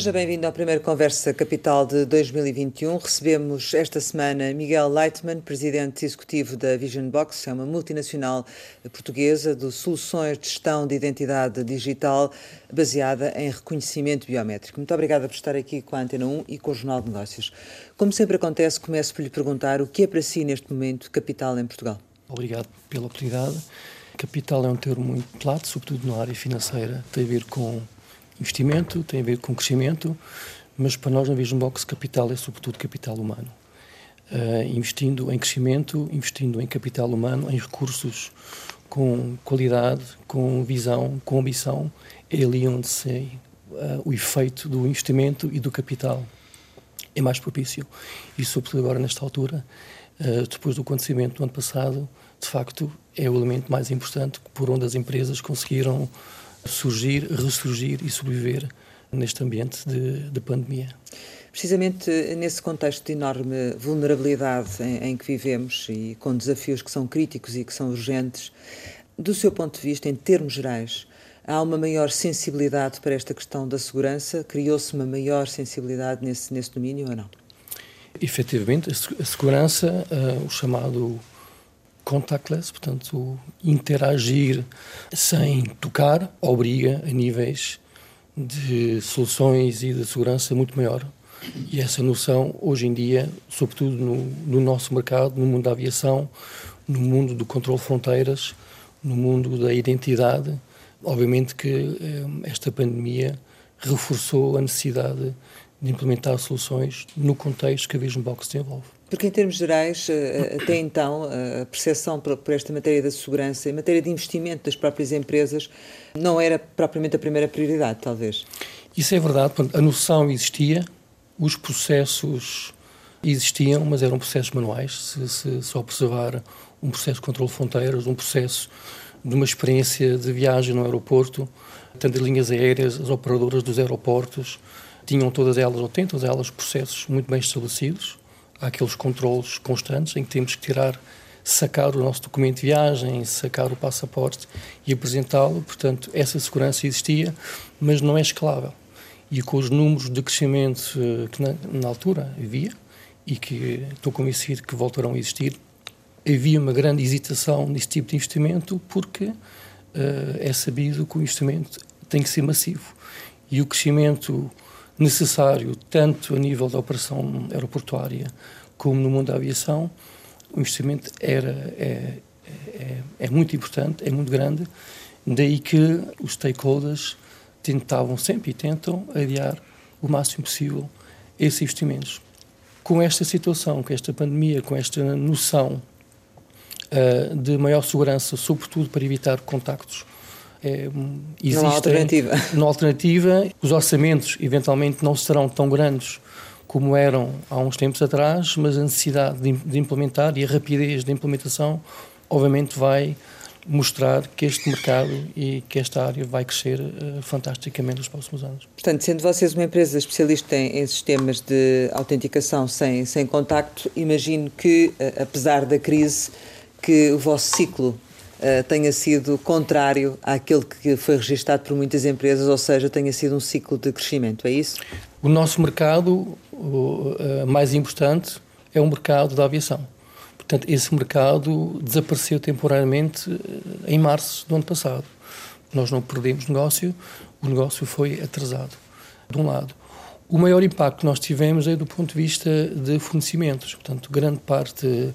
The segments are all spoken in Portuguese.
Seja bem-vindo à primeira Conversa Capital de 2021. Recebemos esta semana Miguel Leitman, presidente executivo da Vision Box, é uma multinacional portuguesa de soluções de gestão de identidade digital baseada em reconhecimento biométrico. Muito obrigada por estar aqui com a Antena 1 e com o Jornal de Negócios. Como sempre acontece, começo por lhe perguntar o que é para si neste momento capital em Portugal. Obrigado pela oportunidade. Capital é um termo muito lato, sobretudo na área financeira. Tem a ver com investimento, tem a ver com crescimento, mas para nós na Vision Box capital é sobretudo capital humano. Uh, investindo em crescimento, investindo em capital humano, em recursos com qualidade, com visão, com ambição, é ali onde se uh, o efeito do investimento e do capital é mais propício. E sobretudo agora nesta altura, uh, depois do acontecimento do ano passado, de facto é o elemento mais importante por onde as empresas conseguiram surgir, ressurgir e sobreviver neste ambiente de, de pandemia. Precisamente nesse contexto de enorme vulnerabilidade em, em, que vivemos e com desafios que são críticos e que são urgentes, do seu ponto de vista, em termos gerais, há uma maior sensibilidade para esta questão da segurança? Criou-se uma maior sensibilidade nesse, nesse domínio ou não? Efetivamente, a segurança, uh, o chamado contactless, portanto, interagir sem tocar, obriga a níveis de soluções e de segurança muito maior. E essa noção, hoje em dia, sobretudo no, no nosso mercado, no mundo da aviação, no mundo do controle de fronteiras, no mundo da identidade, obviamente que eh, esta pandemia reforçou a necessidade de implementar soluções no contexto que a Vision Box desenvolve. Porque, em termos gerais, eh, até então, a percepção por esta matéria da segurança, em matéria de investimento das próprias empresas, não era propriamente a primeira prioridade, talvez. Isso é verdade. A noção existia, os processos existiam, mas eram processos manuais. Se, se, se observar um processo de controle de fronteiras, um processo de uma experiência de viagem no aeroporto, tanto as linhas aéreas, as operadoras dos aeroportos, tinham todas elas, ou têm todas elas, processos muito bem estabelecidos há aqueles controles constantes em que temos que tirar, sacar o nosso documento de viagem, sacar o passaporte e apresentá-lo. Portanto, essa segurança existia, mas não é escalável. E com os números de crescimento eh, que na, na altura havia, e que estou convencido que voltarão a existir, havia uma grande hesitação nesse tipo de investimento porque uh, é sabido que o investimento tem que ser massivo. E o crescimento necessário, tanto a nível da operação aeroportuária como no mundo da aviação, o investimento era, é, é, é muito importante, é muito grande, daí que os stakeholders tentavam sempre e tentam adiar o máximo possível esses investimentos. Com esta situação, com esta pandemia, com esta noção uh, de maior segurança, sobretudo para evitar contactos é, existe, não há alternativa. Não há alternativa. Os orçamentos, eventualmente, não serão tão grandes como eram há uns tempos atrás, mas a necessidade de, de implementar e a rapidez de implementação, obviamente, vai mostrar que este mercado e que esta área vai crescer uh, fantasticamente nos próximos anos. Portanto, sendo vocês uma empresa especialista em, em sistemas de autenticação sem, sem contacto, imagino que, uh, apesar da crise, que o vosso ciclo uh, tenha sido contrário àquele que foi registado por muitas empresas, ou seja, tenha sido um ciclo de crescimento, é isso? O nosso mercado o, uh, mais importante é o mercado da aviação. Portanto, esse mercado desapareceu temporariamente eh, em março do ano passado. Nós não perdemos negócio, o negócio foi atrasado, de um lado. O maior impacto que nós tivemos é do ponto de vista de fornecimentos. Portanto, grande parte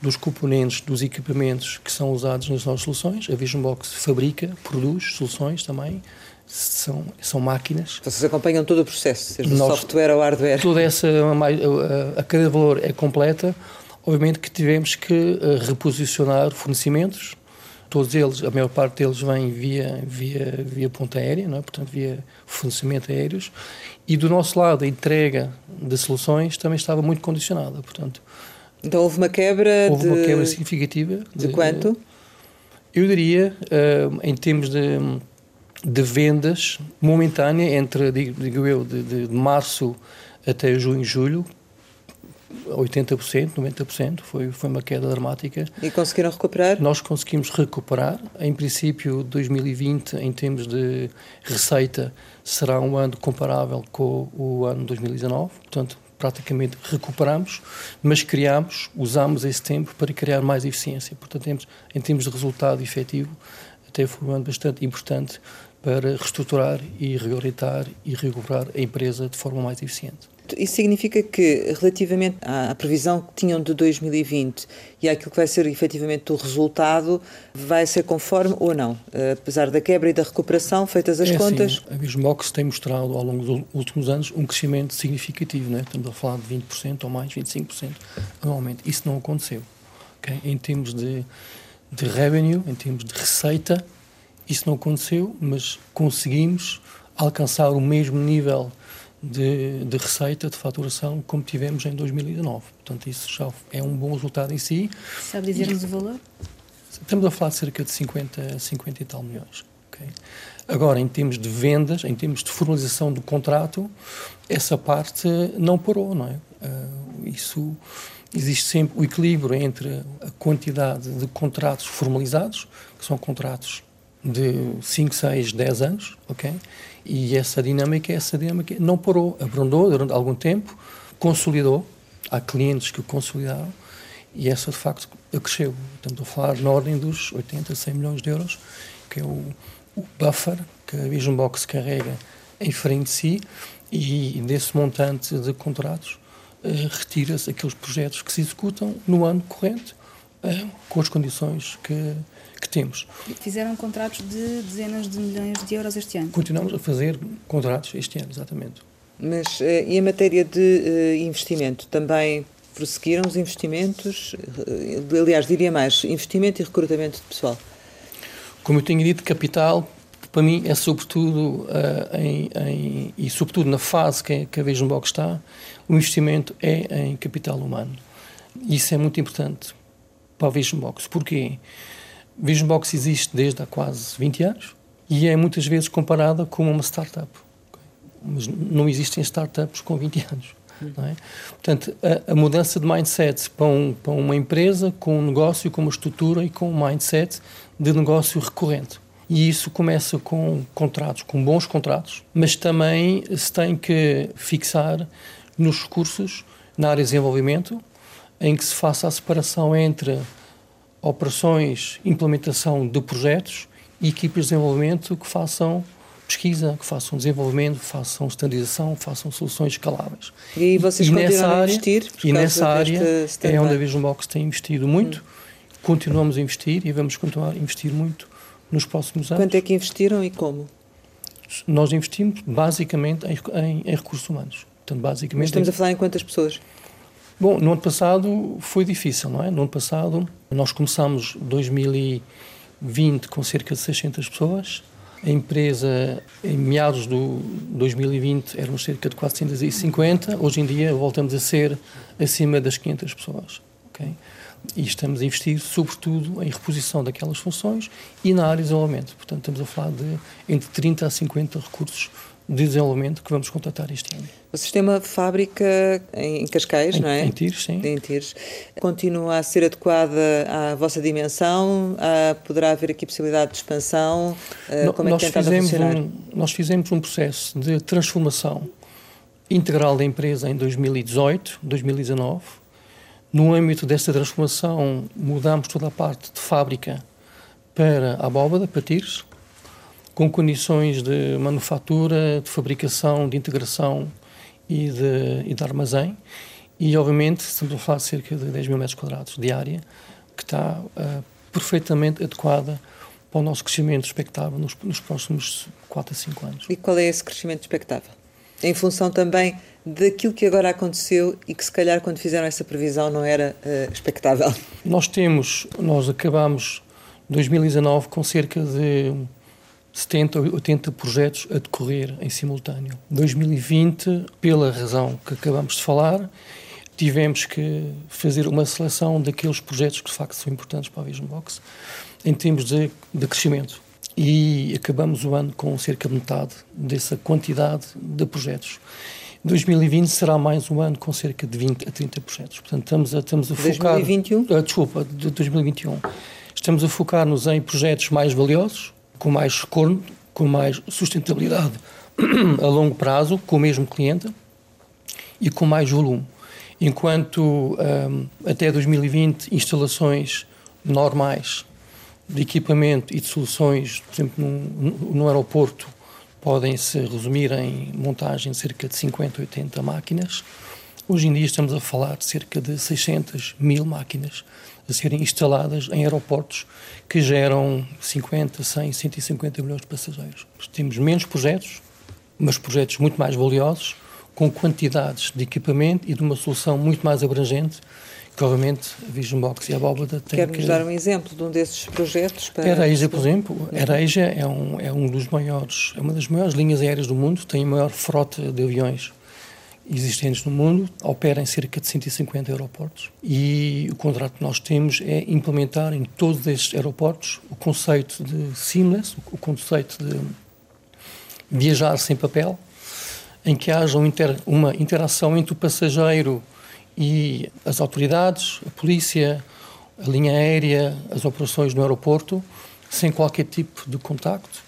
dos componentes, dos equipamentos que são usados nas nossas soluções. A Vision Box fabrica, produz soluções também, são, são máquinas. Vocês acompanham todo o processo, seja Nós, software ou hardware? Toda essa, a, a, a cadeia de valor é completa. Obviamente que tivemos que uh, reposicionar fornecimentos, todos eles, a maior parte deles vem via, via, via ponta aérea, não é? portanto via fornecimento aéreos, e do nosso lado a entrega de soluções também estava muito condicionada, portanto então houve uma quebra houve de... uma quebra significativa. De, de quanto? Eu diria, uh, em termos de, de vendas, momentânea, entre, digo, digo eu, de, de, março até junho e julho, 80%, 90%, foi, foi uma queda dramática. E conseguiram recuperar? Nós conseguimos recuperar. Em princípio, 2020, em termos de receita, será um ano comparável com o ano 2019, portanto, praticamente recuperamos, mas criamos, usamos esse tempo para criar mais eficiência. Portanto, temos, em termos de resultado efetivo, até foi um ano bastante importante para reestruturar e reorientar e recuperar a empresa de forma mais eficiente. Isso significa que, relativamente à previsão que tinham de 2020 e àquilo que vai ser efetivamente o resultado, vai ser conforme ou não? Apesar da quebra e da recuperação, feitas as é contas? Assim, a Bismox tem mostrado ao longo dos últimos anos um crescimento significativo, né? estamos a falar de 20% ou mais, 25% anualmente. Isso não aconteceu. Okay? Em termos de, de revenue, em termos de receita, isso não aconteceu, mas conseguimos alcançar o mesmo nível de, de, receita, de faturação, como tivemos em 2019. Portanto, isso já é um bom resultado em si. Sabe dizer-nos o valor? Estamos a falar de cerca de 50, 50 e tal milhões. Okay? Agora, em termos de vendas, em termos de formalização do contrato, essa parte não parou, não é? Uh, isso existe sempre o equilíbrio entre a quantidade de contratos formalizados, que são contratos de 5, 6, 10 anos, ok? E essa dinâmica, essa dinâmica não parou, abrandou durante algum tempo, consolidou, há clientes que consolidaram e essa de facto cresceu. Estamos a falar na ordem dos 80, 100 milhões de euros, que é o, o buffer que a Vision Box carrega em frente de si e desse montante de contratos uh, retira-se aqueles projetos que se executam no ano corrente uh, com as condições que que temos. Fizeram contratos de dezenas de milhões de euros este ano? Continuamos a fazer contratos este ano, exatamente. Mas eh, e em matéria de uh, investimento, também prosseguiram os investimentos? Uh, aliás, diria mais, investimento e recrutamento de pessoal? Como eu tenho dito, capital, para mim, é sobretudo, uh, em, em, e sobretudo na fase que, que a Vision Box está, o investimento é em capital humano. Isso é muito importante para a Vision Box. Porquê? Vision Box existe desde há quase 20 anos e é muitas vezes comparada com uma startup. Mas não existem startups com 20 anos. É? Portanto, a, a, mudança de mindset para, um, para, uma empresa com um negócio, com uma estrutura e com um mindset de negócio recorrente. E isso começa com contratos, com bons contratos, mas também se tem que fixar nos recursos na área de desenvolvimento, em que se faça a separação entre operações, implementação de projetos e equipes de desenvolvimento que façam pesquisa, que façam desenvolvimento, façam standardização, façam soluções escaláveis. E vocês e continuam área, a investir? E nessa área é onde a Vision Box tem investido muito, hum. continuamos a investir e vamos continuar a investir muito nos próximos anos. Quanto é que investiram e como? Nós investimos basicamente em, em, em recursos humanos. Portanto, basicamente Mas estamos em... a falar em quantas pessoas? Bom, no ano passado foi difícil, não é? No ano passado nós começamos 2020 com cerca de 600 pessoas. A empresa, em meados de 2020, éramos cerca de 450. Hoje em dia voltamos a ser acima das 500 pessoas. Okay? E estamos a investir, sobretudo, em reposição daquelas funções e na área de desenvolvimento. Portanto, estamos a falar de entre 30 a 50 recursos de desenvolvimento que vamos contratar este ano. O sistema fábrica em Cascais, em, não é? Em Tires, sim. Em Tires. Continua a ser adequada à vossa dimensão? Ah, poderá haver aqui possibilidade de expansão? Ah, como é que nós fizemos funcionar? Um, nós fizemos um processo de transformação integral da empresa em 2018, 2019. No âmbito dessa transformação, mudámos toda a parte de fábrica para a abóbada, para Tires, com condições de manufatura, de fabricação, de integração e de, e de armazém. E, obviamente, estamos a falar de cerca de 10 mil metros quadrados de área, que está uh, perfeitamente adequada para o nosso crescimento expectável nos, nos, próximos 4 a 5 anos. E qual é esse crescimento expectável? Em função também daquilo que agora aconteceu e que, se calhar, quando fizeram essa previsão, não era uh, expectável? Nós temos, nós acabamos 2019 com cerca de 70 ou 80 projetos a decorrer em simultâneo. 2020, pela razão que acabamos de falar, tivemos que fazer uma seleção daqueles projetos que de facto são importantes para a Vision Box em termos de, de crescimento. E acabamos o ano com cerca de metade dessa quantidade de projetos. 2020 será mais um ano com cerca de 20 a 30 projetos. Portanto, estamos a, estamos a focar... 2021? Uh, desculpa, de 2021. Estamos a focar-nos em projetos mais valiosos, com mais retorno, com mais sustentabilidade a longo prazo, com o mesmo cliente e com mais volume. Enquanto um, até 2020 instalações normais de equipamento e de soluções, por exemplo, no, no aeroporto, podem se resumir em montagem de cerca de 50, 80 máquinas. Hoje em dia estamos a falar de cerca de 600 mil máquinas a serem instaladas em aeroportos que geram 50, 100, 150 milhões de passageiros. Temos menos projetos, mas projetos muito mais valiosos, com quantidades de equipamento e de uma solução muito mais abrangente que obviamente a Vision Box e a Bóbada têm Quer-nos que... dar um exemplo de um desses projetos? Para... A Areja, por exemplo, a Areja é um, é um dos maiores, é uma das maiores linhas aéreas do mundo, tem a maior frota de aviões existentes no mundo, opera em cerca de 150 aeroportos. E o contrato que nós temos é implementar em todos estes aeroportos o conceito de seamless, o conceito de viajar sem papel, em que haja um uma interação entre o passageiro e as autoridades, a polícia, a linha aérea, as operações no aeroporto, sem qualquer tipo de contacto,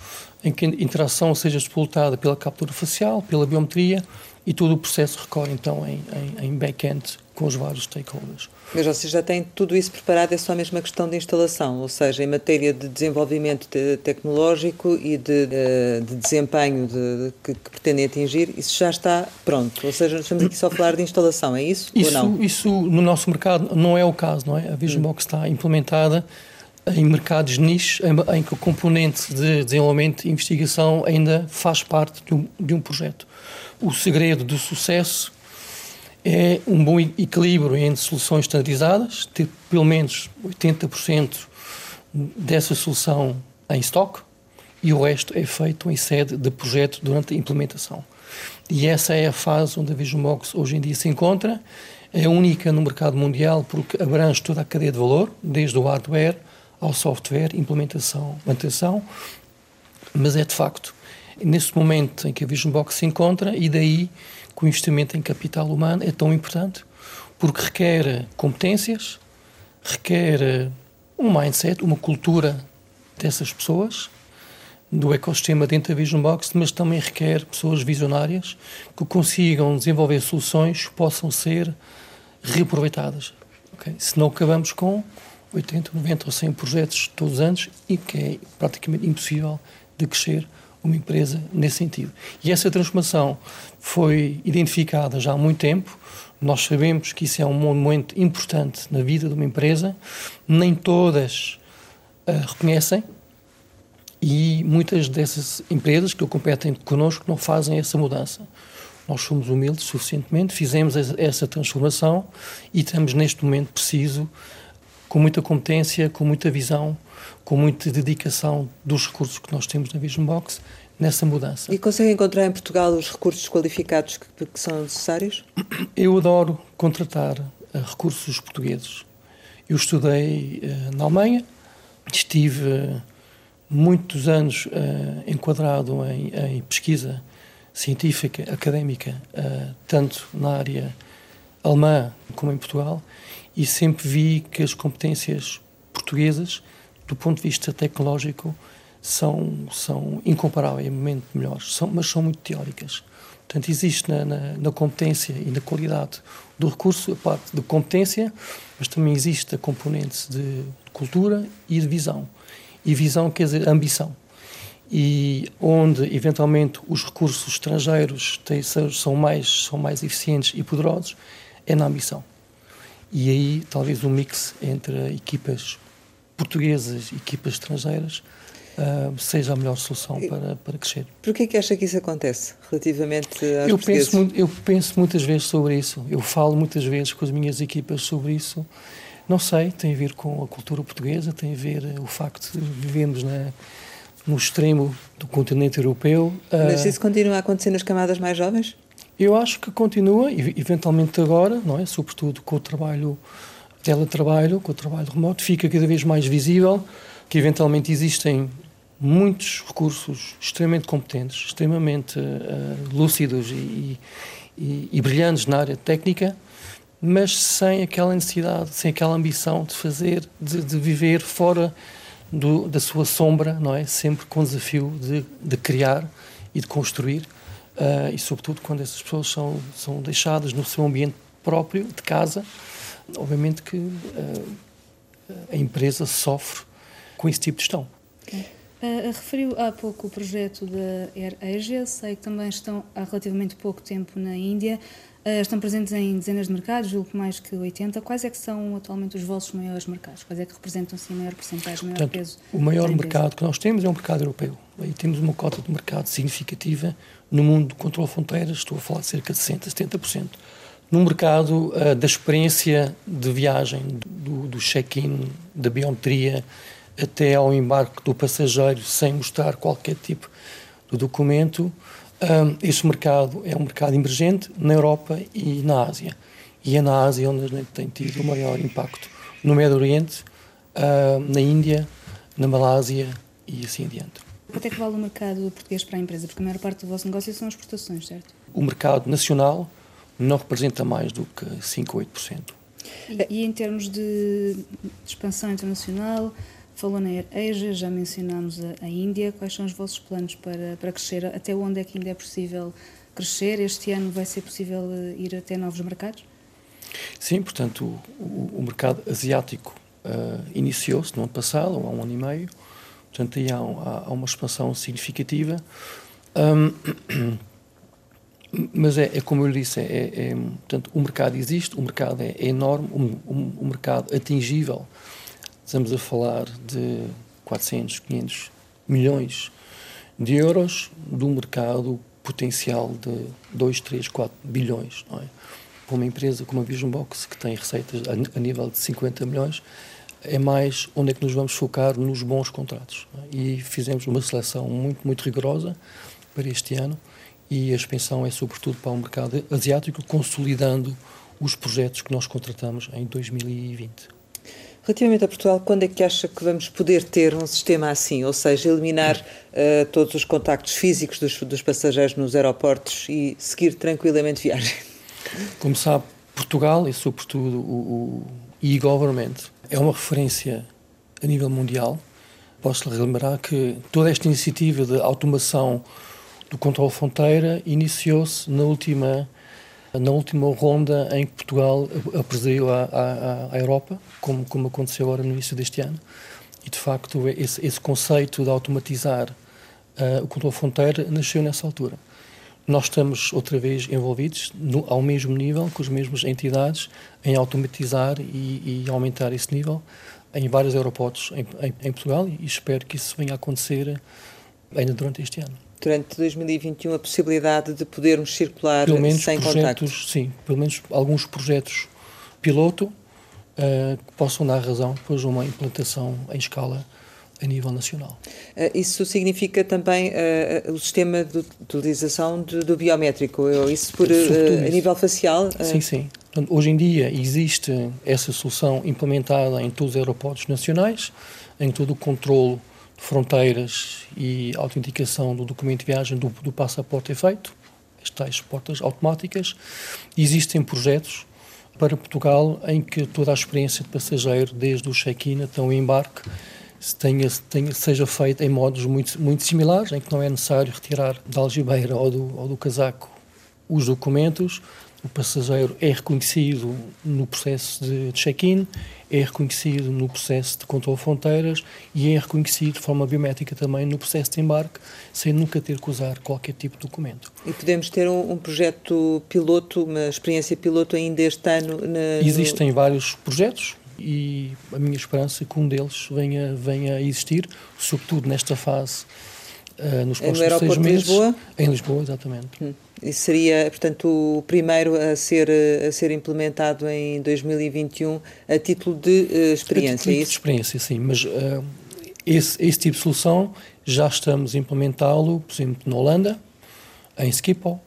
em que a interação seja explotada pela captura facial, pela biometria e todo o processo recorre então em, em, em back-end com os vários stakeholders. Mas vocês já têm tudo isso preparado, é só mesmo uma questão de instalação, ou seja, em matéria de desenvolvimento de, tecnológico e de, de, de desempenho de, que, que, pretendem atingir, isso já está pronto. Ou seja, estamos aqui só a falar de instalação, é isso, isso ou não? Isso no nosso mercado não é o caso, não é? A Visionbox hum. está implementada em mercados niche em, em, que o componente de desenvolvimento e investigação ainda faz parte de um, de um projeto. O segredo do sucesso é um bom equilíbrio entre soluções standardizadas, ter pelo menos 80% dessa solução em estoque e o resto é feito em sede de projeto durante a implementação. E essa é a fase onde a Vision Box hoje em dia se encontra. É única no mercado mundial porque abrange toda a cadeia de valor, desde o hardware ao software, implementação, manutenção, mas é de facto nesse momento em que a Vision Box se encontra e daí que o investimento em capital humano é tão importante, porque requer competências, requer um mindset, uma cultura dessas pessoas, do ecossistema dentro da Vision Box, mas também requer pessoas visionárias que consigam desenvolver soluções que possam ser reaproveitadas. Okay? Senão acabamos com 80, 90 ou 100 projetos todos os anos e que é praticamente impossível de crescer uma empresa nesse sentido. E essa transformação foi identificada já há muito tempo. Nós sabemos que isso é um momento importante na vida de uma empresa. Nem todas uh, reconhecem e muitas dessas empresas que competem connosco não fazem essa mudança. Nós somos humildes suficientemente, fizemos essa transformação e estamos neste momento preciso, com muita competência, com muita visão, com muita dedicação dos recursos que nós temos na Vision Box nessa mudança. E consegue encontrar em Portugal os recursos qualificados que, que são necessários? Eu adoro contratar uh, recursos portugueses. Eu estudei uh, na Alemanha, estive uh, muitos anos enquadrado em, em, pesquisa científica, académica, tanto na área alemã como em Portugal, e sempre vi que as competências portuguesas, do ponto de vista tecnológico, são, são incomparavelmente melhores, são, mas são muito teóricas. Portanto, existe na, na, na, competência e na qualidade do recurso a parte de competência, mas também existe a componente de cultura e de visão. E visão quer dizer ambição. E onde, eventualmente, os recursos estrangeiros têm, são, mais, são mais eficientes e poderosos, é na ambição. E aí, talvez, um mix entre equipas portuguesas e equipas estrangeiras uh, seja a melhor solução para, para crescer. Por que é que acha que isso acontece relativamente aos eu penso, eu penso muitas vezes sobre isso. Eu falo muitas vezes com as minhas equipas sobre isso. Não sei, tem a ver com a cultura portuguesa, tem a ver uh, o facto de vivemos na, no extremo do continente europeu. Mas isso continua a acontecer nas camadas mais jovens? Eu acho que continua, eventualmente agora, não é? Sobretudo com o trabalho teletrabalho, com o trabalho remoto, fica cada vez mais visível que eventualmente existem muitos recursos extremamente competentes, extremamente uh, lúcidos e, e, e, brilhantes na área técnica, mas sem aquela necessidade, sem aquela ambição de fazer, de, de viver fora do, da sua sombra, não é? Sempre com o desafio de, de criar e de construir, uh, e sobretudo quando essas pessoas são, são deixadas no seu ambiente próprio, de casa, obviamente que uh, a empresa sofre com esse tipo de gestão. Uh, referiu há pouco o projeto da AirAsia, sei que também estão há relativamente pouco tempo na Índia, uh, estão presentes em dezenas de mercados, julgo que mais que 80. Quais é que são atualmente os vossos maiores mercados? Quais é que representam assim, a maior porcentagem, o maior Portanto, peso? O maior mercado que nós temos é o mercado europeu. Aí temos uma cota de mercado significativa no mundo do controle de fronteiras, estou a falar de cerca de 60%, 70%. No mercado uh, da experiência de viagem, do, do check-in, da biometria, até ao embarque do passageiro sem mostrar qualquer tipo de documento. Um, este mercado é um mercado emergente na Europa e na Ásia. E é na Ásia onde a gente tem tido o maior impacto. No Médio Oriente, uh, na Índia, na Malásia e assim adiante. Quanto é que vale o mercado português para a empresa? Porque a maior parte do vosso negócio são exportações, certo? O mercado nacional não representa mais do que 5 ou 8%. E, e em termos de, de expansão internacional, Falou na Asia, já mencionámos a, a, Índia. Quais são os vossos planos para, para crescer? Até onde é que ainda é possível crescer? Este ano vai ser possível eh, ir até novos mercados? Sim, portanto, o, o, o mercado asiático uh, iniciou-se no ano passado, há um ano e meio. Portanto, aí há, há, há uma expansão significativa. Um, mas é, é, como eu lhe disse, é, é, portanto, o mercado existe, o mercado é, é enorme, o, mercado atingível Estamos a falar de 400, 500 milhões de euros de um mercado potencial de 2, 3, 4 bilhões. Não é? Para uma empresa como a Vision Box, que tem receitas a, nível de 50 milhões, é mais onde é que nos vamos focar nos bons contratos. É? E fizemos uma seleção muito, muito rigorosa para este ano e a expansão é sobretudo para o mercado asiático, consolidando os projetos que nós contratamos em 2020. Relativamente a Portugal, quando é que acha que vamos poder ter um sistema assim? Ou seja, eliminar uh, todos os contactos físicos dos, dos, passageiros nos aeroportos e seguir tranquilamente viagem? Como sabe, Portugal e, sobretudo, o, o e-government é uma referência a nível mundial. Posso lhe lembrar que toda esta iniciativa de automação do controle fronteira iniciou-se na última na última ronda em que Portugal apresentou à, à, Europa, como, como aconteceu agora no início deste ano. E, de facto, esse, esse conceito de automatizar uh, o controle fronteira nasceu nessa altura. Nós estamos outra vez envolvidos no, ao mesmo nível, com as mesmas entidades, em automatizar e, e aumentar esse nível em vários aeroportos em, em, em Portugal e espero que isso venha a acontecer ainda durante este ano durante 2021 a possibilidade de podermos circular pelo menos sem projetos, contacto? Sim, pelo menos alguns projetos piloto uh, que possam dar razão depois a uma implantação em escala a nível nacional. Uh, isso significa também uh, o sistema de utilização de, do biométrico, isso por, a nível facial? Sim, sim. Portanto, hoje em dia existe essa solução implementada em todos os aeroportos nacionais, em todo o controle fronteiras e autenticação do documento de viagem do, do passaporte é feito, as tais portas automáticas. Existem projetos para Portugal em que toda a experiência de passageiro, desde o check-in até o embarque, tenha, tenha, seja feita em modos muito, muito similares, em que não é necessário retirar da algibeira ou do, ou do casaco os documentos, o passageiro é reconhecido no processo de check-in, é reconhecido no processo de controle de fronteiras e é reconhecido de forma biométrica também no processo de embarque, sem nunca ter que usar qualquer tipo de documento. E podemos ter um, um projeto piloto, uma experiência piloto ainda este ano? Na, Existem no... vários projetos e a minha esperança é que um deles venha, venha a existir, sobretudo nesta fase, uh, nos próximos seis meses. Em Lisboa? Em Lisboa, exatamente. Hum. E seria, portanto, o primeiro a ser, a ser implementado em 2021 a título de uh, experiência, a título é de experiência, sim, mas uh, esse, esse tipo de solução já estamos a implementá-lo, por exemplo, na Holanda, em Schiphol,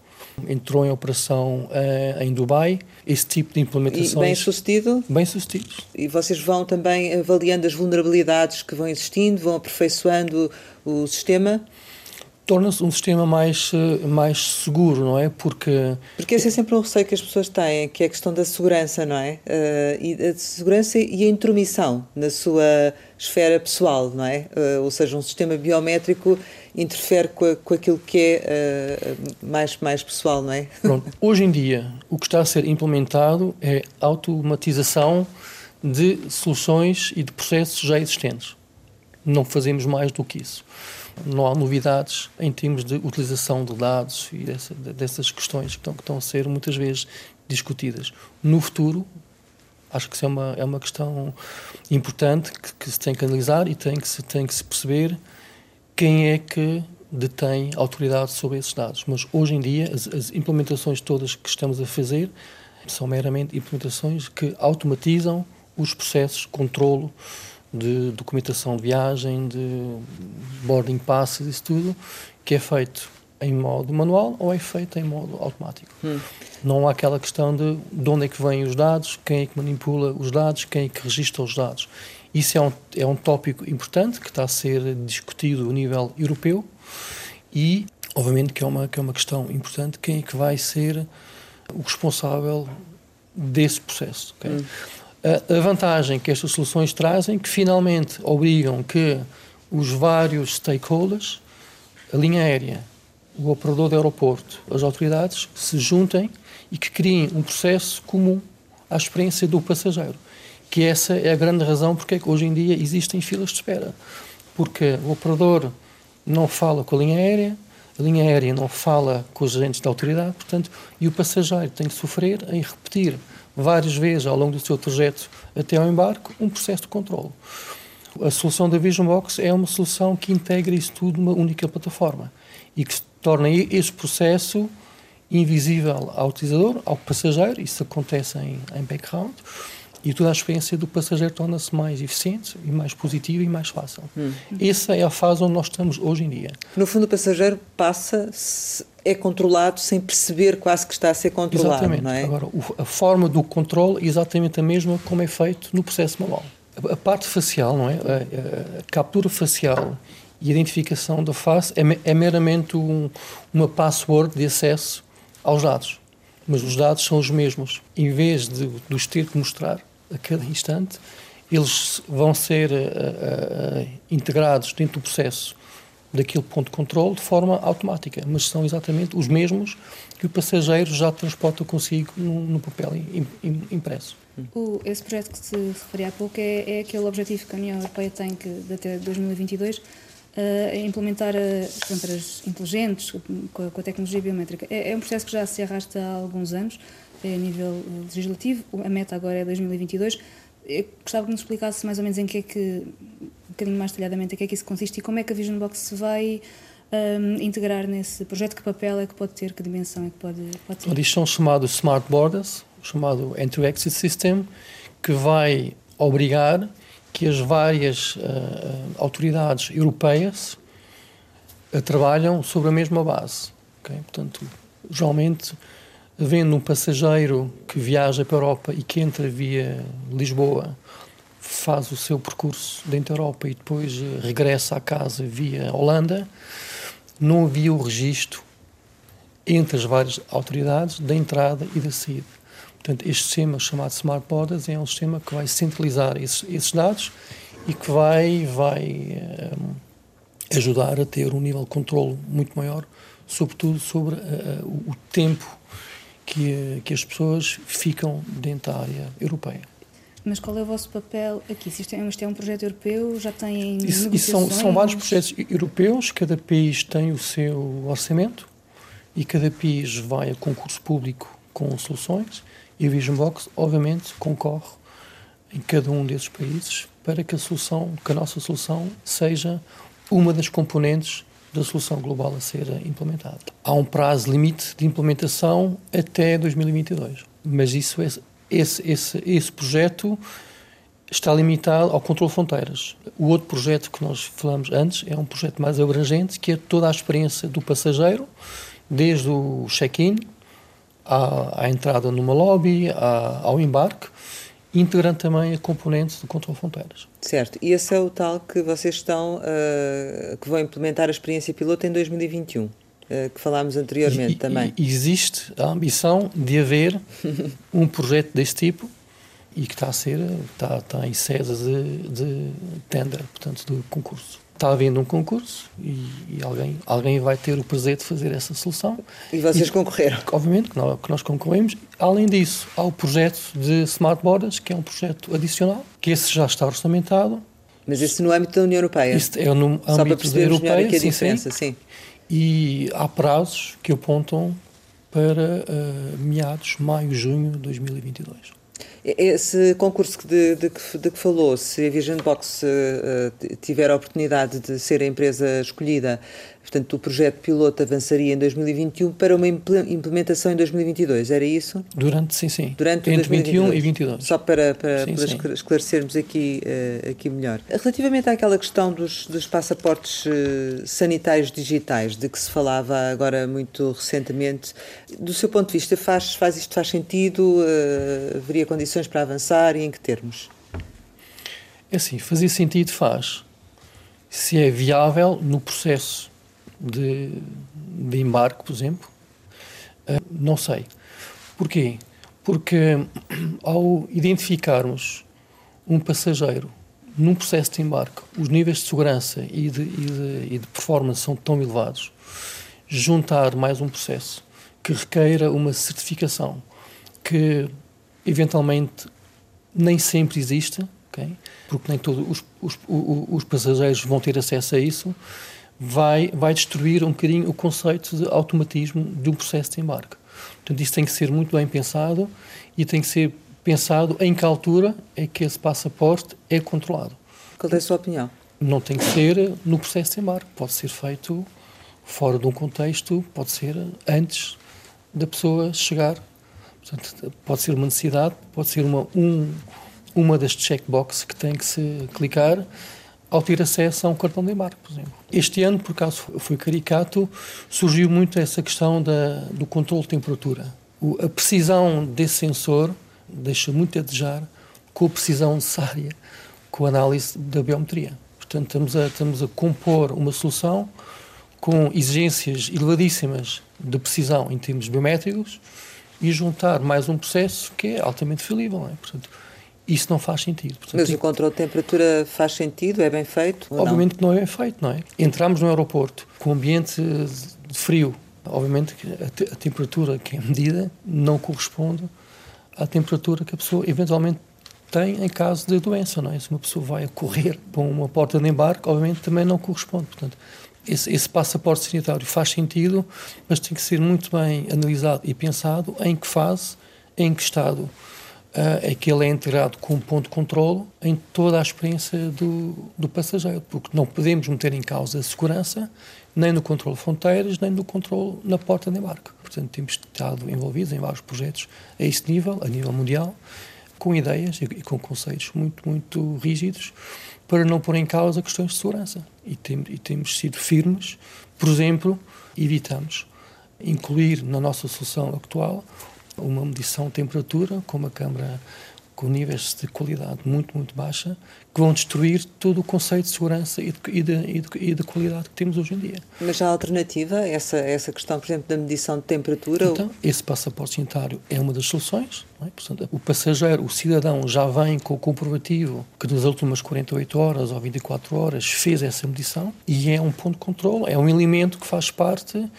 entrou em operação uh, em Dubai. Esse tipo de implementações. E bem sucedido? Bem sucedidos. E vocês vão também avaliando as vulnerabilidades que vão existindo, vão aperfeiçoando o sistema? Torna-se um sistema mais, eh, mais seguro, não é? Porque... Porque esse é sempre um receio que as pessoas têm, que é a questão da segurança, não é? Uh, e a segurança e a intromissão na sua esfera pessoal, não é? Uh, ou seja, um sistema biométrico interfere com, a, com aquilo que é uh, mais, mais pessoal, não é? Pronto. Hoje em dia, o que está a ser implementado é automatização de soluções e de processos já existentes. Não fazemos mais do que isso não há novidades em termos de utilização de dados e dessa, dessas questões que estão, que estão a ser muitas vezes discutidas. No futuro, acho que isso é uma, é uma questão importante que, que, se tem que analisar e tem que, se, tem que se perceber quem é que detém autoridade sobre esses dados. Mas hoje em dia, as, as implementações todas que estamos a fazer são meramente implementações que automatizam os processos de controlo de documentação de viagem, de boarding passes, isso tudo, que é feito em modo manual ou é feito em modo automático. Hum. Não há aquela questão de de onde é que vêm os dados, quem é que manipula os dados, quem é que registra os dados. Isso é um, é um tópico importante que está a ser discutido a nível europeu e, obviamente, que é uma, que é uma questão importante, quem é que vai ser o responsável desse processo. Okay? Hum a vantagem que estas soluções trazem que finalmente obrigam que os vários stakeholders, a linha aérea, o operador do aeroporto, as autoridades, se juntem e que criem um processo comum à experiência do passageiro. Que essa é a grande razão porque é que hoje em dia existem filas de espera. Porque o operador não fala com a linha aérea, a linha aérea não fala com os agentes da autoridade, portanto, e o passageiro tem que sofrer em repetir várias vezes ao longo do seu trajeto até ao embarque um processo de controle. A solução da Vision Box é uma solução que integra isso tudo numa única plataforma e que torna esse processo invisível ao utilizador, ao passageiro, isso acontece em, em background, e toda a experiência do passageiro torna-se mais eficiente e mais positiva e mais fácil. Hum. Essa é a fase onde nós estamos hoje em dia. No fundo, o passageiro passa, é controlado sem perceber quase que está a ser controlado, exatamente. não é? Agora, a forma do controle é exatamente a mesma como é feito no processo manual. A, parte facial, não é? A, a, captura facial e identificação da face é, é meramente um, uma password de acesso aos dados. Mas os dados são os mesmos. Em vez de, de os ter que mostrar, a cada instante, eles vão ser uh, uh, integrados dentro do processo daquele ponto de controle de forma automática, mas são exatamente os mesmos que o passageiro já transporta consigo no, no papel im, im, impresso. O, esse projeto que se referia há pouco é, é, aquele objetivo que a União Europeia tem que, de até 2022 uh, implementar as câmaras inteligentes com a, com a, tecnologia biométrica. É, é um processo que já se arrasta há alguns anos a nível legislativo, a meta agora é 2022. Eu gostava que nos explicasse mais ou menos em que é que, um bocadinho mais detalhadamente, em que é que isso consiste e como é que a Vision Box se vai um, integrar nesse projeto, que papel é que pode ter, que dimensão é que pode, pode ter. Isto são chamados Smart Borders, chamado Entry Exit System, que vai obrigar que as várias uh, autoridades europeias trabalham sobre a mesma base. Okay? Portanto, geralmente havendo um passageiro que viaja para a Europa e que entra via Lisboa, faz o seu percurso dentro da Europa e depois eh, regressa à casa via Holanda, não havia o registro entre as várias autoridades da entrada e da saída. Portanto, este sistema chamado Smart Borders é um sistema que vai centralizar esses, esses dados e que vai, vai um, eh, ajudar a ter um nível de controle muito maior, sobretudo sobre uh, o tempo que, que as pessoas ficam dentro da área europeia. Mas qual é o vosso papel aqui? Isto é, isto é um projeto europeu? Já tem isso, isso são, são vários projetos europeus, cada país tem o seu orçamento e cada país vai a concurso público com soluções e a Vision Box, obviamente, concorre em cada um desses países para que a solução, que a nossa solução seja uma das componentes da solução global a ser implementada. Há um prazo limite de implementação até 2022, mas isso é, esse, esse, esse projeto está limitado ao controle de fronteiras. O outro projeto que nós falamos antes é um projeto mais abrangente, que é toda a experiência do passageiro desde o check-in à, à, entrada numa lobby, à, ao embarque, integrando também a componente de controle de fronteiras. Certo, e esse é o tal que vocês estão, uh, que vão implementar a experiência piloto em 2021, uh, eh, que falámos anteriormente e, também. E existe a ambição de haver um projeto desse tipo e que está a ser, está, está em sede de, de tender, portanto, de concurso está havendo um concurso e, e, alguém, alguém vai ter o prazer de fazer essa solução. E vocês e, concorreram? Obviamente que nós, que nós concorremos. Além disso, há o projeto de Smart Borders, que é um projeto adicional, que esse já está orçamentado. Mas esse no âmbito da União Europeia? Isso é no âmbito Só da Europeia, a sim, diferença, sim. sim. E há prazos que apontam para uh, meados, maio, junho de 2022. Esse concurso de, de, de, que falou, se a Vision Box uh, tiver a oportunidade de ser a empresa escolhida, Portanto, o projeto piloto avançaria em 2021 para uma implementação em 2022, era isso? Durante, sim, sim. Durante Entre 2021 e 2022. Só para, para, sim, para sim. esclarecermos aqui, uh, aqui melhor. Relativamente àquela questão dos, dos passaportes uh, sanitários digitais, de que se falava agora muito recentemente, do seu ponto de vista, faz, faz isto faz sentido? Uh, haveria condições para avançar e em que termos? É assim, fazer sentido faz. Se é viável no processo de, de embarque, por exemplo? Uh, não sei. Porquê? Porque ao identificarmos um passageiro num processo de embarque, os níveis de segurança e de, e de, e de performance são tão elevados, juntar mais um processo que requeira uma certificação que eventualmente nem sempre existe, okay? porque nem todos os, os, os, passageiros vão ter acesso a isso, vai, vai destruir um bocadinho o conceito de automatismo de um processo de embarque. Portanto, isso tem que ser muito bem pensado e tem que ser pensado em que altura é que esse passaporte é controlado. Qual é a sua opinião? Não tem que ser no processo de embarque, pode ser feito fora de um contexto, pode ser antes da pessoa chegar. Portanto, pode ser uma necessidade, pode ser uma, um, uma das checkboxes que tem que se clicar ao ter acesso a um cartão de embarque, por exemplo. Este ano, por acaso foi caricato, surgiu muito essa questão da, do controle de temperatura. O, a precisão desse sensor deixa muito a desejar com a precisão necessária com a análise da biometria. Portanto, estamos a, estamos a compor uma solução com exigências elevadíssimas de precisão em termos biométricos e juntar mais um processo que é altamente falível. É? Portanto, isso não faz sentido. Portanto, Mas o controle de temperatura faz sentido? É bem feito? Obviamente que não é bem feito, não é? Entramos no aeroporto com ambiente de frio. Obviamente que a, a temperatura que é medida não corresponde à temperatura que a pessoa eventualmente tem em caso de doença, não é? Se uma pessoa vai a correr para uma porta de embarque, obviamente também não corresponde. Portanto, esse, esse, passaporte sanitário faz sentido, mas tem que ser muito bem analisado e pensado em que fase, em que estado é que ele é integrado com um ponto de controle em toda a experiência do, do passageiro, porque não podemos meter em causa a segurança nem no controle de fronteiras, nem no controle na porta de embarque. Portanto, temos estado envolvidos em vários projetos a esse nível, a nível mundial, com ideias e com conceitos muito, muito rígidos para não pôr em causa questões de segurança. E, tem, e temos sido firmes, por exemplo, evitamos incluir na nossa solução atual uma medição de temperatura com uma câmara com níveis de qualidade muito, muito baixa, que vão destruir todo o conceito de segurança e de, e de, e de, e de qualidade que temos hoje em dia. Mas há alternativa essa, essa questão, por exemplo, da medição de temperatura? Então, ou... esse passaporte sanitário é uma das soluções. É? Portanto, o passageiro, o cidadão, já vem com o comprovativo que nas últimas 48 horas ou 24 horas fez essa medição e é um ponto de controle, é um elemento que faz parte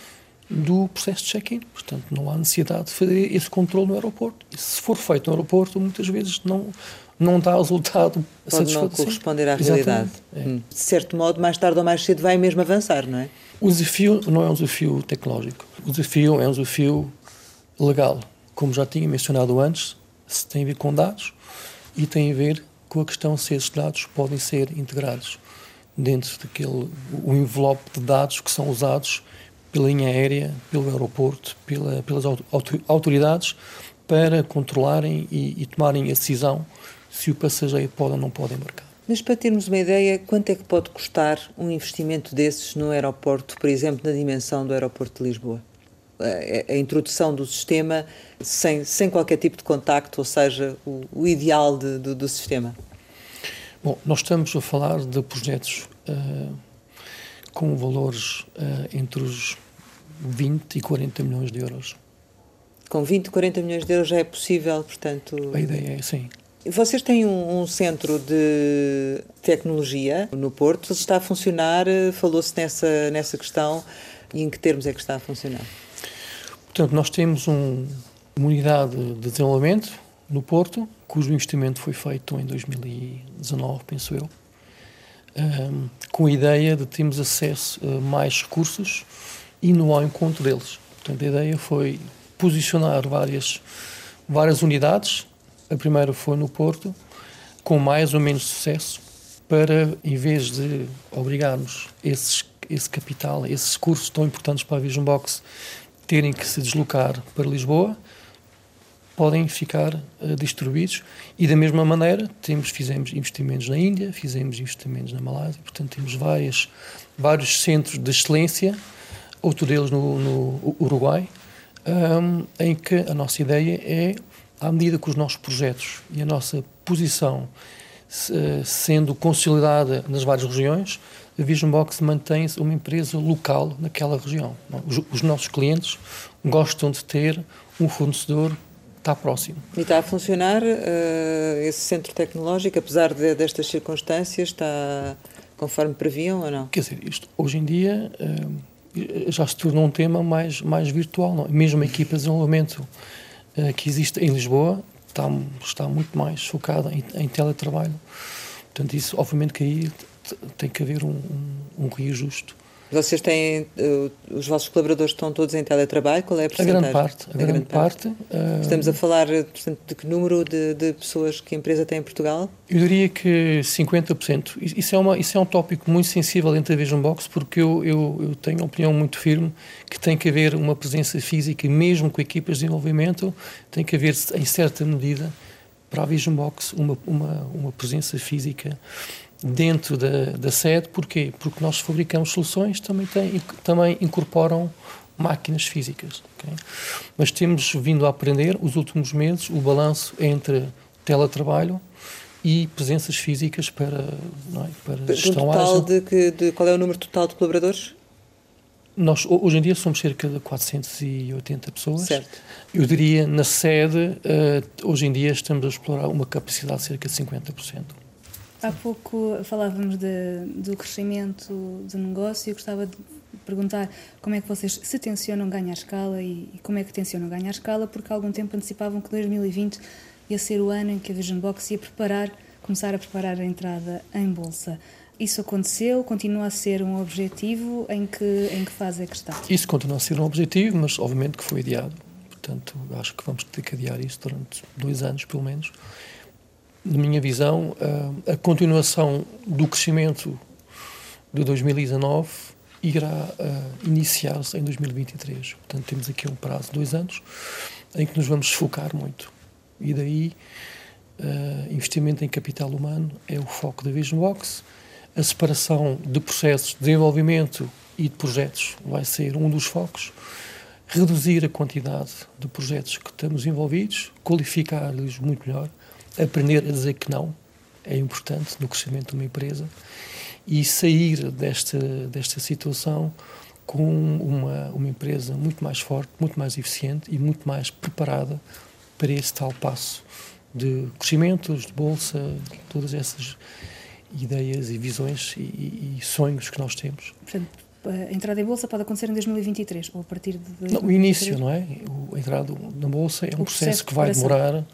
do processo de check-in. Portanto, não há necessidade de fazer esse controle no aeroporto. E se for feito no aeroporto, muitas vezes não, não dá resultado Pode não corresponder à realidade. É. Hum. De certo modo, mais tarde ou mais cedo vai mesmo avançar, não é? O desafio não é um desafio tecnológico. O desafio é um desafio legal. Como já tinha mencionado antes, se tem a ver com dados e tem a ver com a questão se esses dados podem ser integrados dentro daquele o envelope de dados que são usados pela linha aérea, pelo aeroporto, pela, pelas autoridades para controlarem e, e, tomarem a decisão se o passageiro pode ou não pode embarcar. Mas para termos uma ideia, quanto é que pode custar um investimento desses no aeroporto, por exemplo, na dimensão do aeroporto de Lisboa? a, a introdução do sistema sem, sem qualquer tipo de contacto, ou seja, o, o ideal de, do, do, sistema? Bom, nós estamos a falar de projetos uh, com valores uh, entre os 20 e 40 milhões de euros. Com 20, 40 milhões de euros já é possível, portanto. A ideia é sim. Vocês têm um, um, centro de tecnologia no Porto, está a funcionar, falou-se nessa, nessa questão, e em que termos é que está a funcionar? Portanto, nós temos um, uma unidade de desenvolvimento no Porto, cujo investimento foi feito em 2019, penso eu, um, com a ideia de termos acesso a mais recursos e no ao encontro deles. Portanto, a ideia foi posicionar várias, várias unidades a primeira foi no Porto, com mais ou menos sucesso, para, em vez de obrigarmos esses, esse capital, esses cursos tão importantes para a Vision Box, terem que se deslocar para Lisboa, podem ficar uh, distribuídos e da mesma maneira temos fizemos investimentos na Índia fizemos investimentos na Malásia portanto temos várias vários centros de excelência outro deles no, no Uruguai um, em que a nossa ideia é à medida que os nossos projetos e a nossa posição eh, sendo consolidada nas várias regiões, a Vision Box mantém-se uma empresa local naquela região. Os, os, nossos clientes gostam de ter um fornecedor está próximo. E está a funcionar uh, esse centro tecnológico, apesar de, destas circunstâncias, está conforme previam ou não? Quer dizer, isto hoje em dia uh, já se tornou um tema mais, mais virtual. Não? É? Mesmo a equipa de desenvolvimento eh, que existe em Lisboa está, está muito mais focada em, em teletrabalho. Portanto, isso, obviamente, que aí tem que haver um, um, um reajuste. Vocês têm, uh, os vossos colaboradores estão todos em teletrabalho? Qual é a porcentagem? A grande parte. A, a grande, grande, parte. parte uh, Estamos a falar, portanto, de que número de, de, pessoas que a empresa tem em Portugal? Eu diria que 50%. Isso é, uma, isso é um tópico muito sensível dentro da Vision Box, porque eu, eu, eu tenho uma opinião muito firme que tem que haver uma presença física, mesmo com equipas de desenvolvimento, tem que haver, em certa medida, para a Vision Box, uma, uma, uma presença física dentro da, da sede. Porquê? Porque nós fabricamos soluções também tem, também incorporam máquinas físicas. Okay? Mas temos vindo a aprender, os últimos meses, o balanço entre teletrabalho e presenças físicas para, é, para gestão total ágil. De, que, de qual é o número total de colaboradores? Nós, hoje em dia, somos cerca de 480 pessoas. Certo. Eu diria, na sede, uh, hoje em dia, estamos a explorar uma capacidade de cerca de 50%. Há pouco falávamos de, do crescimento do negócio e gostava de perguntar como é que vocês se tencionam ganhar escala e, e como é que tencionam ganhar escala, porque há algum tempo antecipavam que 2020 ia ser o ano em que a Vision Box ia preparar, começar a preparar a entrada em bolsa. Isso aconteceu? Continua a ser um objetivo? Em que, em que fase é que está? Isso continua a ser um objetivo, mas obviamente que foi adiado. Portanto, acho que vamos ter que adiar isso durante dois anos, pelo menos na minha visão, a, a continuação do crescimento de 2019 irá uh, iniciar-se em 2023. Portanto, temos aqui um prazo de dois anos em que nos vamos focar muito. E daí, uh, investimento em capital humano é o foco da Vision Box. A separação de processos de desenvolvimento e de projetos vai ser um dos focos. Reduzir a quantidade de projetos que estamos envolvidos, qualificar-lhes muito melhor aprender a dizer que não é importante no crescimento de uma empresa e sair desta, desta situação com uma, uma empresa muito mais forte, muito mais eficiente e muito mais preparada para esse tal passo de crescimentos, de bolsa, todas essas ideias e visões e, e, sonhos que nós temos. Portanto, a entrada em bolsa pode acontecer em 2023 ou a partir de 2023? Não, o início, não é? a entrada na bolsa é um processo, processo, que vai demorar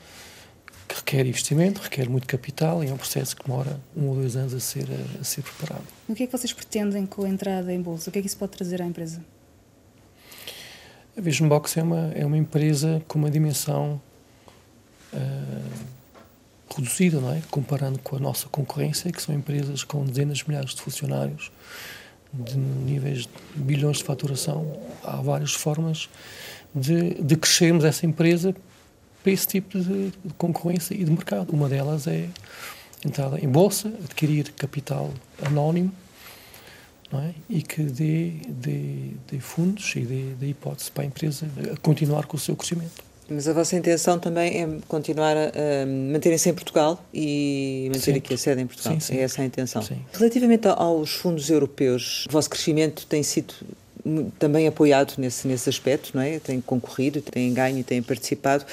requer investimento, requer muito capital e é um processo que demora um ou dois anos a ser, a, a ser preparado. O que é que vocês pretendem com a entrada em bolsa? O que é que isso pode trazer à empresa? A Vision Box é uma, é uma empresa com uma dimensão uh, reduzida, não é? Comparando com a nossa concorrência, que são empresas com dezenas de milhares de funcionários, de níveis de bilhões de faturação. Há várias formas de, de crescermos essa empresa para esse tipo de concorrência e de mercado. Uma delas é entrada em bolsa, adquirir capital anónimo é? e que dê, dê, dê fundos e dê, dê hipótese para a empresa continuar com o seu crescimento. Mas a vossa intenção também é continuar a, a manterem-se em Portugal e manter sim. aqui a sede em Portugal. Sim, sim. É essa a intenção. Relativamente aos fundos europeus, o vosso crescimento tem sido também apoiado nesse, nesse aspecto, não é? Tem concorrido, tem ganho e tem participado.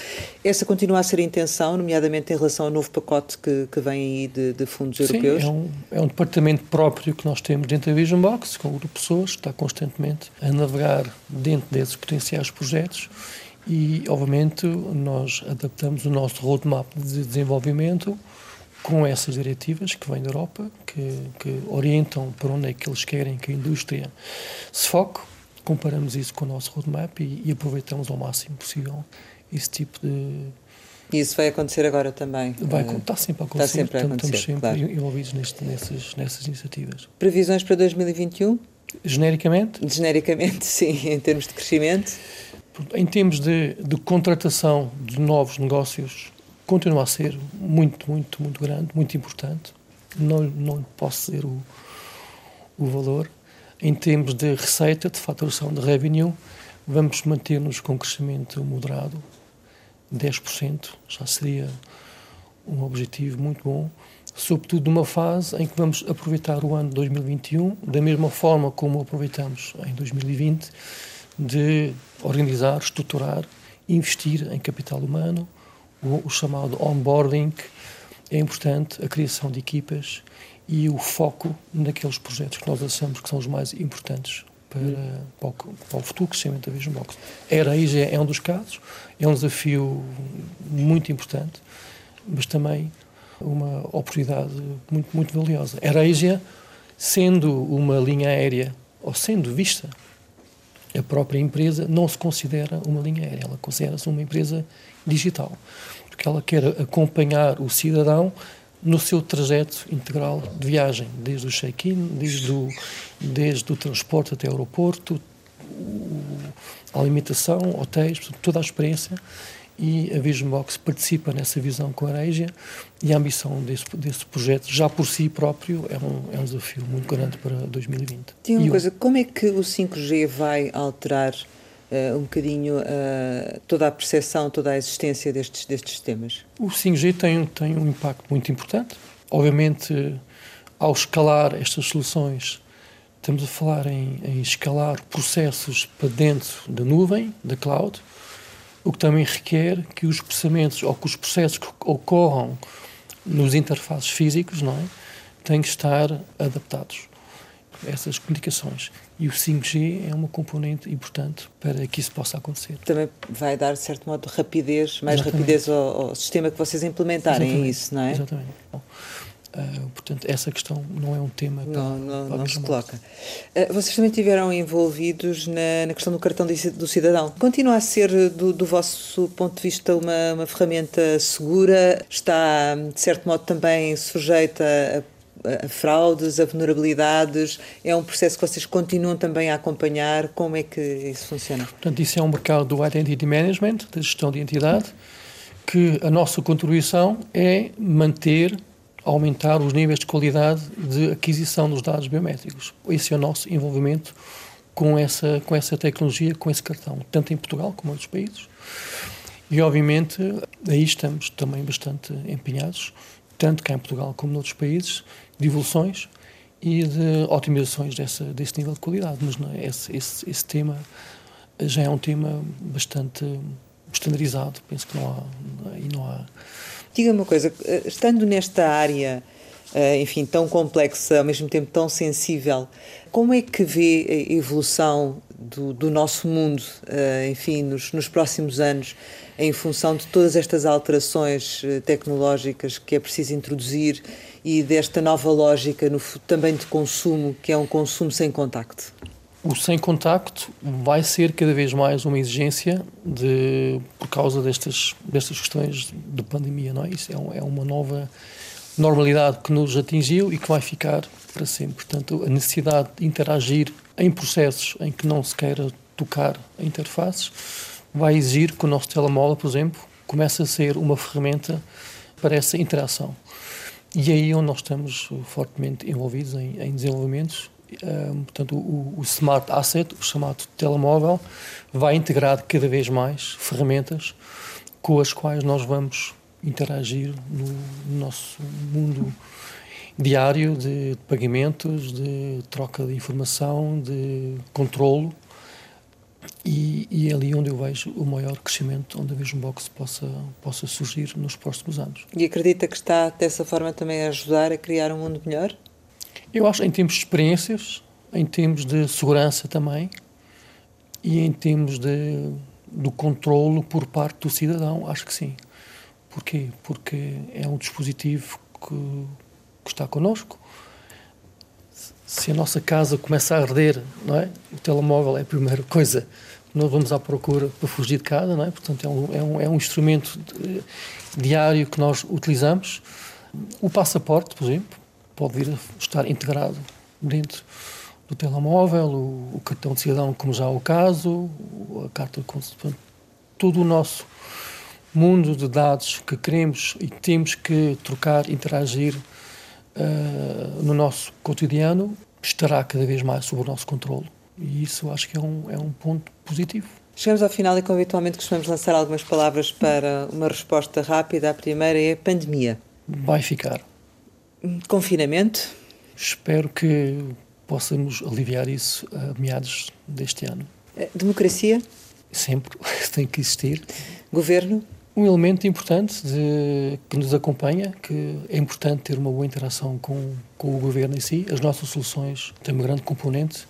Essa continua a ser a intenção, nomeadamente em relação ao novo pacote que, que vem aí de, de fundos Sim, europeus? É um, é um departamento próprio que nós temos dentro da Vision Box, com o grupo de pessoas, que está constantemente a navegar dentro desses potenciais projetos e, obviamente, nós adaptamos o nosso roadmap de desenvolvimento com essas diretivas que vêm da Europa, que, que, orientam para onde é que eles querem que a indústria se foque, comparamos isso com o nosso roadmap e, e aproveitamos ao máximo possível esse tipo de. E isso vai acontecer agora também? Vai, está sempre a acontecer. Está sempre a acontecer, Estamos sempre claro. envolvidos neste, nessas, nessas iniciativas. Previsões para 2021? Genericamente? Genericamente, sim, em termos de crescimento. Em termos de, de contratação de novos negócios, continua a ser muito, muito, muito grande, muito importante. Não, não posso dizer o, o valor. Em termos de receita, de faturação de revenue, vamos manter-nos com crescimento moderado, 10%, já seria um objetivo muito bom, sobretudo numa fase em que vamos aproveitar o ano 2021 da mesma forma como aproveitamos em 2020, de organizar, estruturar, investir em capital humano, o, o chamado onboarding, é importante a criação de equipas e o foco naqueles projetos que nós achamos que são os mais importantes para, para, o, para o futuro crescimento da Vision Box. A Eraíja é um dos casos, é um desafio muito importante, mas também uma oportunidade muito, muito valiosa. A Eraíja, sendo uma linha aérea, ou sendo vista, a própria empresa não se considera uma linha aérea, ela considera-se uma empresa digital porque ela quer acompanhar o cidadão no seu trajeto integral de viagem, desde o check-in, desde o, desde o transporte até o aeroporto, a alimentação, hotéis, toda a experiência. E a Vision Box participa nessa visão com a Areia e a ambição desse, desse projeto, já por si próprio, é um, é um desafio muito grande para 2020. Tem uma e coisa, eu... como é que o 5G vai alterar uh, um bocadinho uh, toda a percepção, toda a existência destes, destes sistemas? O 5G tem, tem um impacto muito importante. Obviamente, ao escalar estas soluções, estamos a falar em, em escalar processos para dentro da nuvem, da cloud, o que também requer que os processamentos ou que os processos que ocorram nos interfaces físicos não é, têm que estar adaptados essas comunicações. E o 5G é uma componente importante para que isso possa acontecer. Também vai dar, de certo modo, rapidez, mais Exatamente. rapidez ao, ao, sistema que vocês implementarem, Exatamente. é isso, não é? Exatamente. Uh, portanto, essa questão não é um tema para, não, não, para não se coloca. Uh, vocês também estiveram envolvidos na, na, questão do cartão do cidadão. Continua a ser, do, do vosso ponto de vista, uma, uma ferramenta segura? Está, de certo modo, também sujeita a a fraudes, a vulnerabilidades? É um processo que vocês continuam também a acompanhar? Como é que isso funciona? Portanto, isso é um mercado do Identity Management, da gestão de entidade, que a nossa contribuição é manter, aumentar os níveis de qualidade de aquisição dos dados biométricos. Esse é o nosso envolvimento com essa, com essa tecnologia, com esse cartão, tanto em Portugal como em outros países. E, obviamente, aí estamos também bastante empenhados, tanto cá em Portugal como noutros países, de evoluções e de otimizações dessa, desse nível de qualidade. Mas não, é? esse, esse, esse tema já é um tema bastante estandarizado, penso que não há. E não há... Diga-me uma coisa, estando nesta área, eh, enfim, tão complexa, ao mesmo tempo tão sensível, como é que vê a evolução do, do nosso mundo, eh, enfim, nos, nos próximos anos, em função de todas estas alterações eh, tecnológicas que é preciso introduzir e desta nova lógica no, também de consumo, que é um consumo sem contacto? O sem contacto vai ser cada vez mais uma exigência de, por causa destas, destas questões de pandemia. Não é? Isso é, é uma nova normalidade que nos atingiu e que vai ficar para sempre. Portanto, a necessidade de interagir em processos em que não se queira tocar interfaces vai exigir que o nosso telemóvel, por exemplo, comece a ser uma ferramenta para essa interação. E aí é onde nós estamos fortemente envolvidos em, em desenvolvimentos portanto, o, o Smart Asset, o chamado telemóvel, vai integrar cada vez mais ferramentas com as quais nós vamos interagir no nosso mundo diário de pagamentos, de troca de informação, de controlo. E, e, é ali onde eu vejo o maior crescimento, onde a Vision Box possa, possa surgir nos próximos anos. E acredita que está, dessa forma, também a ajudar a criar um mundo melhor? Eu acho, em termos de experiências, em termos de segurança também, e em termos de, do controlo por parte do cidadão, acho que sim. Porquê? Porque é um dispositivo que, que está connosco. Se a nossa casa começa a arder, não é? O telemóvel é a primeira coisa que nós vamos à procura para fugir de casa, não é? Portanto, é um, é um, é um instrumento diário que nós utilizamos. O passaporte, por exemplo, pode vir a estar integrado dentro do telemóvel, o, o cartão de cidadão, como já é o caso, a carta de consulta. Todo o nosso mundo de dados que queremos e temos que trocar, interagir uh, no nosso cotidiano estará cada vez mais sob o nosso controle. E isso acho que é um, é um ponto positivo. Chegamos ao final e, como habitualmente, costumamos lançar algumas palavras para uma resposta rápida. A primeira é pandemia. Vai ficar. Confinamento. Espero que possamos aliviar isso a meados deste ano. Democracia? Sempre, tem que existir. Governo? Um elemento importante de, que nos acompanha, que é importante ter uma boa interação com, com o governo em si. As nossas soluções têm uma grande componente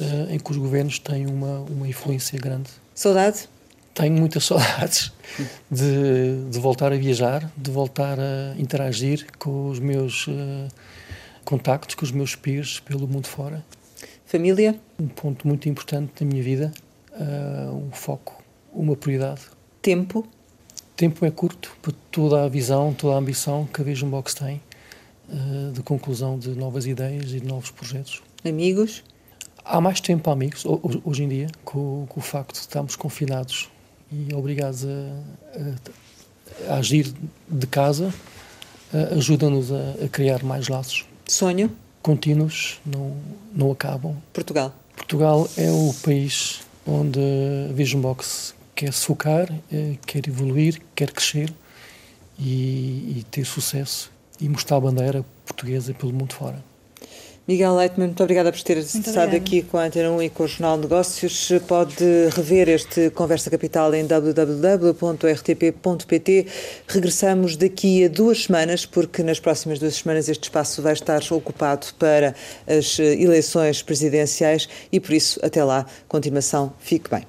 uh, em que os governos têm uma, uma influência grande. Saudade? Tenho muitas saudades de, de voltar a viajar, de voltar a interagir com os meus uh, contactos, com os meus peers pelo mundo fora. Família? Um ponto muito importante da minha vida, uh, um foco, uma prioridade. Tempo? tempo é curto para toda a visão, toda a ambição que a Vision Box tem uh, de conclusão de novas ideias e de novos projetos. Amigos? Há mais tempo para amigos, hoje em dia, com, com, o facto de estarmos confinados e obrigados a, a, a agir de casa, ajuda-nos a, a, criar mais laços. Sonho? Contínuos, não, não acabam. Portugal? Portugal é o país onde a Vision Box quer se focar, eh, quer evoluir, quer crescer e, e ter sucesso e mostrar a bandeira portuguesa pelo mundo fora. Miguel Leitman, muito obrigada por ter estado aqui com a Antena 1 e com o Jornal Negócios. Pode rever este Conversa Capital em www.rtp.pt. Regressamos daqui a duas semanas, porque nas próximas duas semanas este espaço vai estar ocupado para as eleições presidenciais e por isso, até lá, continuação, fique bem.